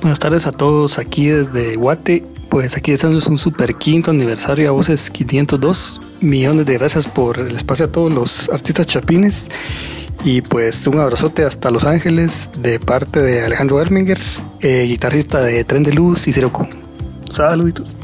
Buenas tardes a todos aquí desde Guate. Pues aquí estamos un super quinto aniversario a Voces 502. Millones de gracias por el espacio a todos los artistas chapines. Y pues un abrazote hasta Los Ángeles de parte de Alejandro Erminger, eh, guitarrista de Tren de Luz y Q. Saluditos.